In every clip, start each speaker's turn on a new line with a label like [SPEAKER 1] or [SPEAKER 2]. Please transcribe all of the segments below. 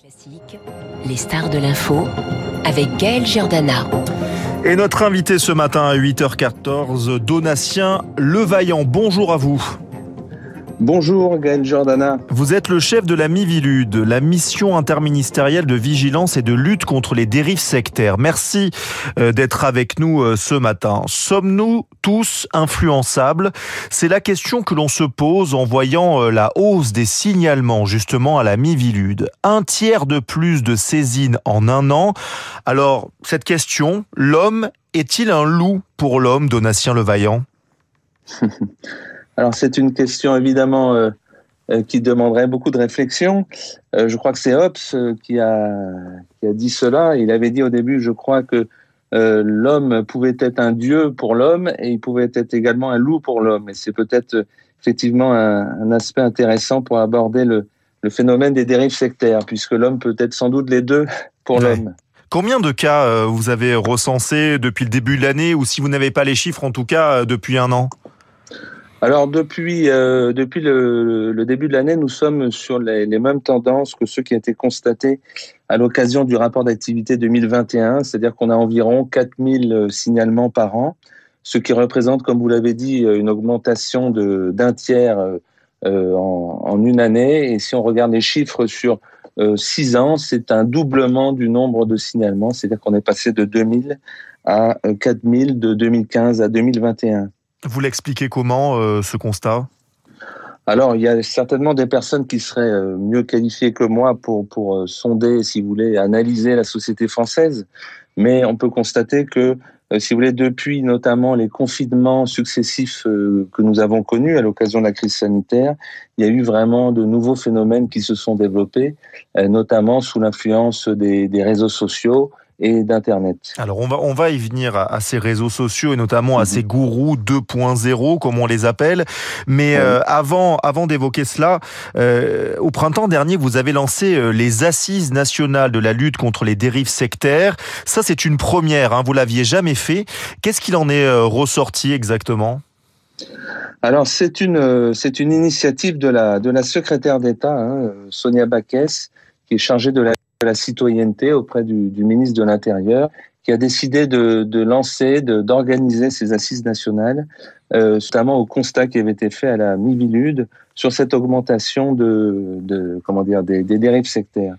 [SPEAKER 1] Classique, les stars de l'info avec Gaël Giordana.
[SPEAKER 2] Et notre invité ce matin à 8h14, Donatien Levaillant. Bonjour à vous.
[SPEAKER 3] Bonjour Gaël Jordana.
[SPEAKER 2] Vous êtes le chef de la MIVILUD, la mission interministérielle de vigilance et de lutte contre les dérives sectaires. Merci euh, d'être avec nous euh, ce matin. Sommes-nous tous influençables? C'est la question que l'on se pose en voyant euh, la hausse des signalements justement à la MIVILUD. Un tiers de plus de saisines en un an. Alors, cette question, l'homme est-il un loup pour l'homme, Donatien Levaillant?
[SPEAKER 3] Alors c'est une question évidemment euh, euh, qui demanderait beaucoup de réflexion. Euh, je crois que c'est Hobbes qui a, qui a dit cela. Il avait dit au début, je crois que l'homme pouvait être un dieu pour l'homme et il pouvait être également un loup pour l'homme. Et c'est peut-être effectivement un, aspect intéressant pour aborder le, le, phénomène des dérives sectaires, puisque l'homme peut être sans doute les deux pour l'homme.
[SPEAKER 2] Combien de cas vous avez recensés depuis le début de l'année, ou si vous n'avez pas les chiffres, en tout cas depuis un an?
[SPEAKER 3] Alors depuis euh, depuis le, le, début de l'année, nous sommes sur les, les, mêmes tendances que ceux qui ont été constatés à l'occasion du rapport d'activité 2021, c'est-à-dire qu'on a environ 4000 signalements par an, ce qui représente, comme vous l'avez dit, une augmentation d'un tiers euh, en, en, une année. Et si on regarde les chiffres sur euh, six ans, c'est un doublement du nombre de signalements, c'est-à-dire qu'on est passé de 2000 à 4000 de 2015 à 2021.
[SPEAKER 2] Vous l'expliquez comment euh, ce constat?
[SPEAKER 3] Alors, il y a certainement des personnes qui seraient euh, mieux qualifiées que moi pour, pour euh, sonder, si vous voulez, analyser la société française. Mais on peut constater que, si vous voulez, depuis notamment les confinements successifs que nous avons connus à l'occasion de la crise sanitaire, il y a eu vraiment de nouveaux phénomènes qui se sont développés, notamment sous l'influence des, des réseaux sociaux et d'Internet.
[SPEAKER 2] Alors on va, on va y venir à, ces réseaux sociaux et notamment à mhm. ces gourous 2.0 comme on les appelle. Mais euh, avant, avant d'évoquer cela, euh, au printemps dernier, vous avez lancé euh, les assises nationales de la lutte contre les dérives sectaires. Ça, c'est une première. Hein, vous l'aviez jamais fait. Qu'est-ce qu'il en est ressorti exactement?
[SPEAKER 3] Alors c'est une c'est une initiative de la de la secrétaire d'État hein, Sonia Baquès qui est chargée de la la citoyenneté auprès du, ministre de l'Intérieur, qui a décidé de, de lancer, d'organiser ces assises nationales, euh, notamment au constat qui avait été fait à la Mivilude sur cette augmentation de, de comment dire des, des dérives sectaires.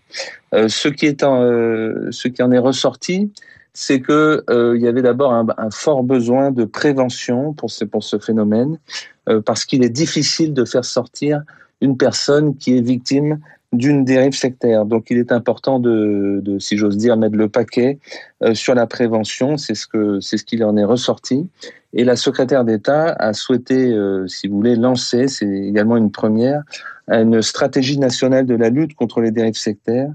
[SPEAKER 3] Euh, ce qui est en, euh, ce qui en est ressorti, c'est que euh, il y avait d'abord un, un, fort besoin de prévention pour ce pour ce phénomène, euh, parce qu'il est difficile de faire sortir une personne qui est victime d'une dérive sectaire. Donc il est important de, de si j'ose dire, mettre le paquet euh, sur la prévention. C'est ce que c'est ce qu'il en est ressorti. Et la secrétaire d'État a souhaité, euh, si vous voulez, lancer, c'est également une première, une stratégie nationale de la lutte contre les dérives sectaires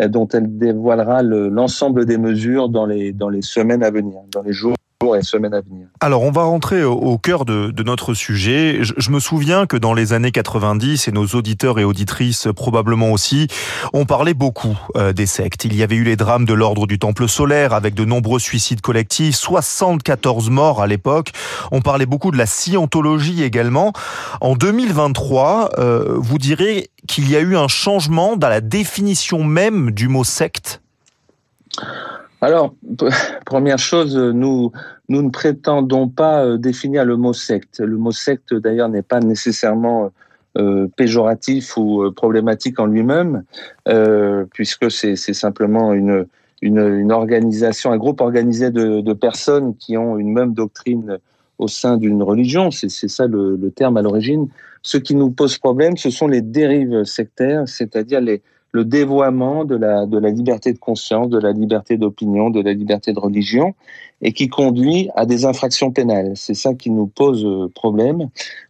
[SPEAKER 3] euh, dont elle dévoilera l'ensemble des mesures dans les dans les semaines à venir, dans les jours et semaines à venir.
[SPEAKER 2] Alors, on va rentrer au, cœur de, de, notre sujet. Je, me souviens que dans les années 90, et nos auditeurs et auditrices probablement aussi, on parlait beaucoup euh, des sectes. Il y avait eu les drames de l'ordre du Temple solaire avec de nombreux suicides collectifs, 74 morts à l'époque. On parlait beaucoup de la scientologie également. En 2023, euh, vous direz qu'il y a eu un changement dans la définition même du mot secte?
[SPEAKER 3] Alors, première chose, nous, nous ne prétendons pas euh, définir le mot secte. Le mot secte, d'ailleurs, n'est pas nécessairement euh, péjoratif ou euh, problématique en lui-même, euh, puisque c'est simplement une, une, une, organisation, un groupe organisé de, de, personnes qui ont une même doctrine au sein d'une religion. C'est ça le, le terme à l'origine. Ce qui nous pose problème, ce sont les dérives sectaires, c'est-à-dire les, le dévoiement de la, de la liberté de conscience, de la liberté d'opinion, de la liberté de religion, et qui conduit à des infractions pénales. C'est ça qui nous pose euh, problème.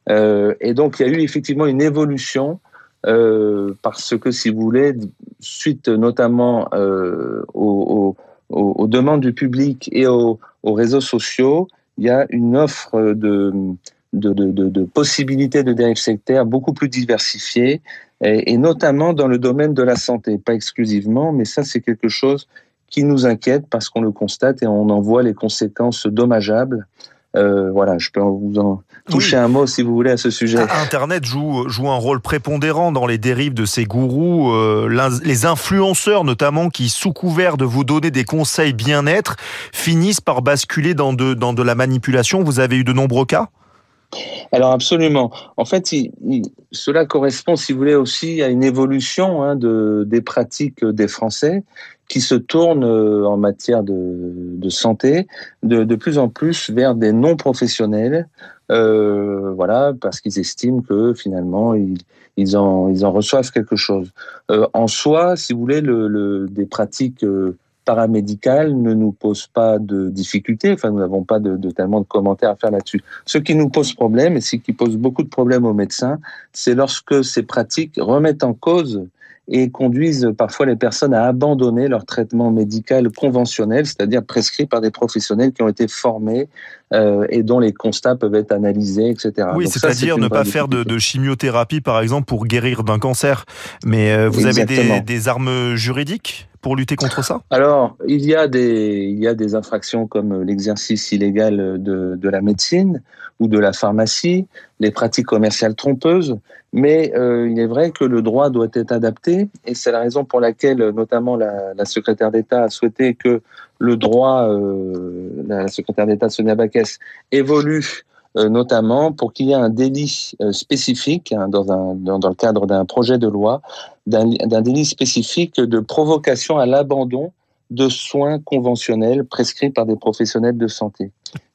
[SPEAKER 3] Euh, et donc, il y a eu effectivement une évolution euh, parce que, si vous voulez, suite notamment euh, aux, aux, aux, demandes du public et aux, aux, réseaux sociaux, il y a une offre de, de, de, de, de possibilités de dérives sectaires beaucoup plus diversifiées et, et, notamment dans le domaine de la santé, pas exclusivement, mais ça c'est quelque chose qui nous inquiète parce qu'on le constate et on en voit les conséquences dommageables. Euh, voilà, je peux vous en toucher un mot, si vous voulez, à ce sujet.
[SPEAKER 2] Ah, Internet joue, joue un rôle prépondérant dans les dérives de ces gourous, euh, les influenceurs notamment, qui, sous couvert de vous donner des conseils bien-être, finissent par basculer dans de, dans de la manipulation. Vous avez eu de nombreux cas?
[SPEAKER 3] Alors absolument. En fait, cela correspond, si vous voulez, aussi à une évolution hein, de, des pratiques des Français qui se tournent euh, en matière de, santé de, de, plus en plus vers des non professionnels, euh, voilà, parce qu'ils estiment que finalement ils, ils, en, ils en reçoivent quelque chose. Euh, en soi, si vous voulez, le, le des pratiques paramédicales ne nous posent pas de difficultés. Enfin, nous n'avons pas de, tellement de commentaires à faire là-dessus. Ce qui nous pose problème et ce qui pose beaucoup de problèmes aux médecins, c'est lorsque ces pratiques remettent en cause et conduisent parfois les personnes à abandonner leur traitement médical conventionnel, c'est-à-dire prescrit par des professionnels qui ont été formés euh, et dont les constats peuvent être analysés, etc.
[SPEAKER 2] Oui, c'est-à-dire ne pas faire de, de, chimiothérapie, par exemple, pour guérir d'un cancer. Mais euh, vous avez des, des armes juridiques pour lutter contre ça?
[SPEAKER 3] Alors, il y a des, il y a des infractions comme l'exercice illégal de, de la médecine ou de la pharmacie, les pratiques commerciales trompeuses, mais euh, il est vrai que le droit doit être adapté, et c'est la raison pour laquelle, notamment, la, la secrétaire d'État a souhaité que le droit, euh, la secrétaire d'État Sonia Baquès, évolue euh, notamment pour qu'il y ait un délit euh, spécifique hein, dans, le cadre d'un projet de loi, d'un délit spécifique de provocation à l'abandon de soins conventionnels prescrits par des professionnels de santé.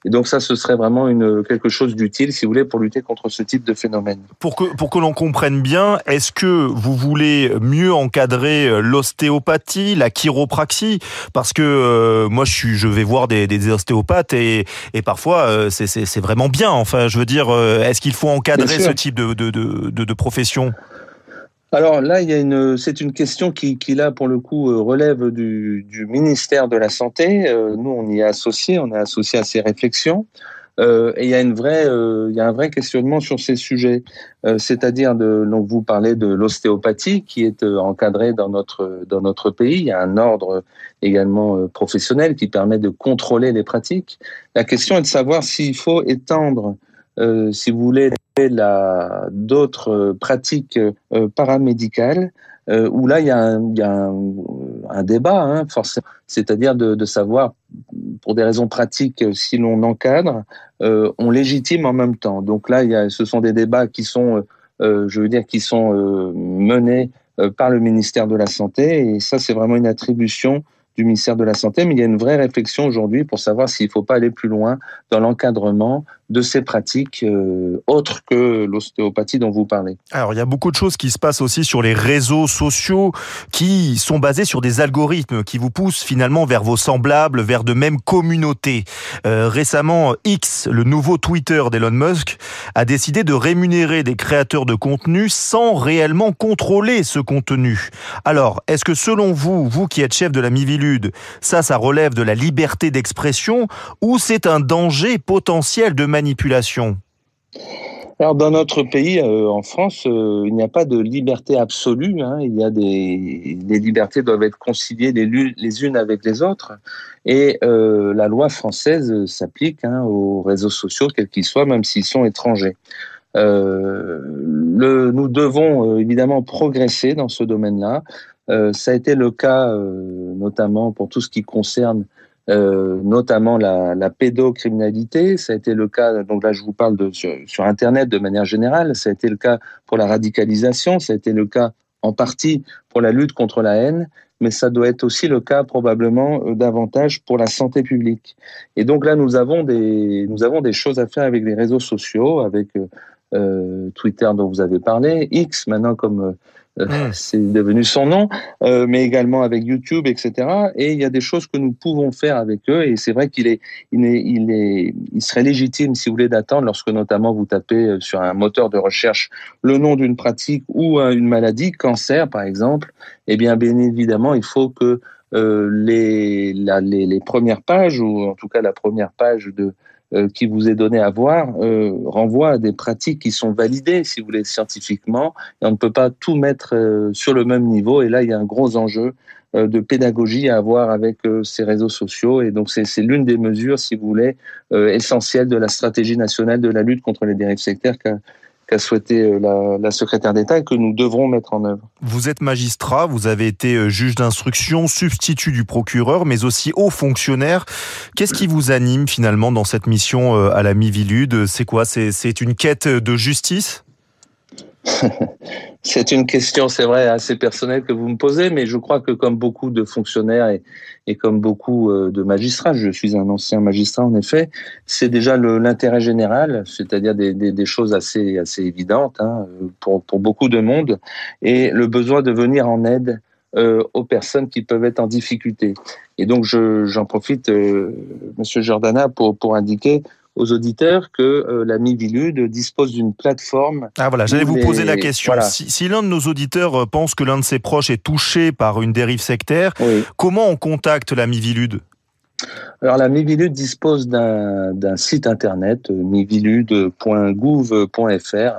[SPEAKER 3] Et donc ça, ce serait vraiment une, quelque chose d'utile, si vous voulez, pour lutter contre ce type de phénomène.
[SPEAKER 2] Pour que, pour que l'on comprenne bien, est-ce que vous voulez mieux encadrer euh, l'ostéopathie, la chiropraxie? Parce que euh, moi, je, suis, je vais voir des, des ostéopathes et, et parfois, euh, c'est vraiment bien. Enfin, je veux dire, euh, est-ce qu'il faut encadrer ce type de, de, de, de, de profession?
[SPEAKER 3] Alors là, il y a une, c'est une question qui, qui là pour le coup euh, relève du, du ministère de la santé. Euh, nous, on y est associé, on est associé à ces réflexions. Euh, et il y a une vraie, euh, il y a un vrai questionnement sur ces sujets. Euh, c'est-à-dire de, donc vous parlez de l'ostéopathie qui est encadrée dans notre dans notre pays. Il y a un ordre également professionnel qui permet de contrôler les pratiques. La question est de savoir s'il faut étendre euh, si vous voulez, d'autres euh, pratiques euh, paramédicales euh, où là il y a un, débat, hein, forcément, c'est-à-dire de, savoir, pour des raisons pratiques, si l'on encadre, on légitime en même temps. Donc là, y a, ce sont des débats qui sont, je veux dire, qui sont menés par le ministère de la Santé, et ça, c'est vraiment une attribution du ministère de la Santé, mais il y a une vraie réflexion aujourd'hui pour savoir s'il ne faut pas aller plus loin dans l'encadrement de ces pratiques euh, autres que l'ostéopathie dont vous parlez.
[SPEAKER 2] Alors, il y a beaucoup de choses qui se passent aussi sur les réseaux sociaux qui sont basés sur des algorithmes qui vous poussent finalement vers vos semblables, vers de mêmes communautés. Euh, récemment, X, le nouveau Twitter d'Elon Musk, a décidé de rémunérer des créateurs de contenu sans réellement contrôler ce contenu. Alors, est-ce que selon vous, vous qui êtes chef de la Ça, ça relève de la liberté d'expression ou c'est un danger potentiel de manipulation?
[SPEAKER 3] Alors dans notre pays, euh, en France, euh, il n'y a pas de liberté absolue. Hein. Il y a des les libertés doivent être conciliées les, unes avec les autres, et euh, la loi française s'applique hein, aux réseaux sociaux, quels qu'ils soient, même s'ils sont étrangers. Nous devons évidemment progresser dans ce domaine-là. Ça a été le cas notamment pour tout ce qui concerne euh, notamment la, pédocriminalité. Ça a été le cas, donc là je vous parle de, sur, Internet de manière générale, ça a été le cas pour la radicalisation, ça a été le cas en partie pour la lutte contre la haine, mais ça doit être aussi le cas probablement euh, davantage pour la santé publique. Et donc là, nous avons des, nous avons des choses à faire avec les réseaux sociaux, avec euh, euh Twitter dont vous avez parlé, X maintenant comme euh, hmm. c'est devenu son nom, euh, mais également avec YouTube, etc. Et il y a des choses que nous pouvons faire avec eux. Et c'est vrai qu'il est, il est, il est, il serait légitime, si vous voulez, d'attendre lorsque notamment vous tapez euh, sur un moteur de recherche le nom d'une pratique ou une maladie, cancer par exemple. Eh bien, bien évidemment, il faut que euh, les, la, les, les premières pages ou en tout cas la première page de qui vous est donné à voir renvoie à des pratiques qui sont validées, si vous voulez, scientifiquement. Et on ne peut pas tout mettre sur le même niveau. Et là, il y a un gros enjeu de pédagogie à avoir avec ces réseaux sociaux. Et donc, c'est l'une des mesures, si vous voulez, essentielles de la stratégie nationale de la lutte contre les dérives sectaires souhaité euh, la, secrétaire d'État et que nous devrons mettre en œuvre.
[SPEAKER 2] Vous êtes magistrat, vous avez été euh, juge d'instruction, substitut du procureur, mais aussi haut fonctionnaire. Qu'est-ce qui vous anime finalement dans cette mission euh, à la Mivilude C'est quoi? C'est une quête de justice?
[SPEAKER 3] C'est une question, c'est vrai, assez personnelle que vous me posez, mais je crois que comme beaucoup de fonctionnaires et, comme beaucoup euh, de magistrats, je suis un ancien magistrat en effet, c'est déjà l'intérêt général, c'est-à-dire des, choses assez, assez évidentes hein, pour, pour beaucoup de monde, et le besoin de venir en aide euh, aux personnes qui peuvent être en difficulté. Et donc j'en profite, euh, Monsieur Jordana, pour, pour indiquer aux auditeurs que euh, la Mivilude dispose d'une plateforme.
[SPEAKER 2] Ah voilà, j'allais vous poser la question. Si, si l'un de nos auditeurs euh, pense que l'un de ses proches est touché par une dérive sectaire, comment on contacte la Mivilude
[SPEAKER 3] alors la Mivilude dispose d'un site internet euh, mivilude.gouv.fr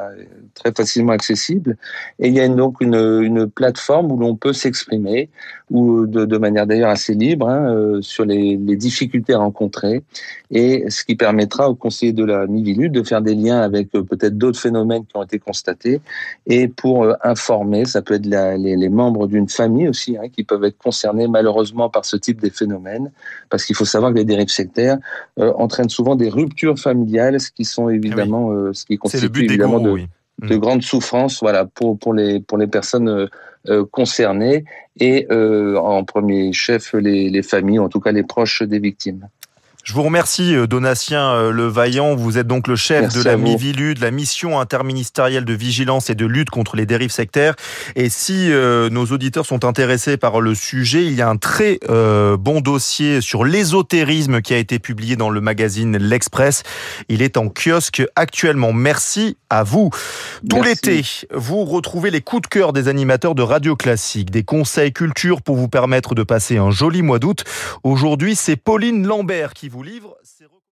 [SPEAKER 3] très facilement accessible. Et il y a donc une, une plateforme où l'on peut s'exprimer ou de, de manière d'ailleurs assez libre hein, euh, sur les, les, difficultés rencontrées. Et ce qui permettra aux conseillers de la Mivilude de faire des liens avec euh, peut-être d'autres phénomènes qui ont été constatés. Et pour informer, ça peut être les, les, membres d'une famille aussi hein, qui peuvent être concernés malheureusement par ce type de phénomène. Parce qu'il faut savoir les dérives sectaires euh, entraînent souvent des ruptures familiales, ce qui sont évidemment, ah euh, ce qui constitue évidemment de, de, mm. grandes souffrances, voilà, pour pour les pour les personnes euh, concernées et en premier chef les, les familles, en tout cas les proches des victimes.
[SPEAKER 2] Je vous remercie, euh, Donatien euh, Le Vaillant. Vous êtes donc le chef de la MIVILU, de la mission interministérielle de vigilance et de lutte contre les dérives sectaires. Et si euh, nos auditeurs sont intéressés par le sujet, il y a un très bon dossier sur l'ésotérisme qui a été publié dans le magazine L'Express. Il est en kiosque actuellement. Merci à vous. Tout l'été, vous retrouvez les coups de cœur des animateurs de Radio Classique, des conseils culture pour vous permettre de passer un joli mois d'août. Aujourd'hui, c'est Pauline Lambert qui vous livre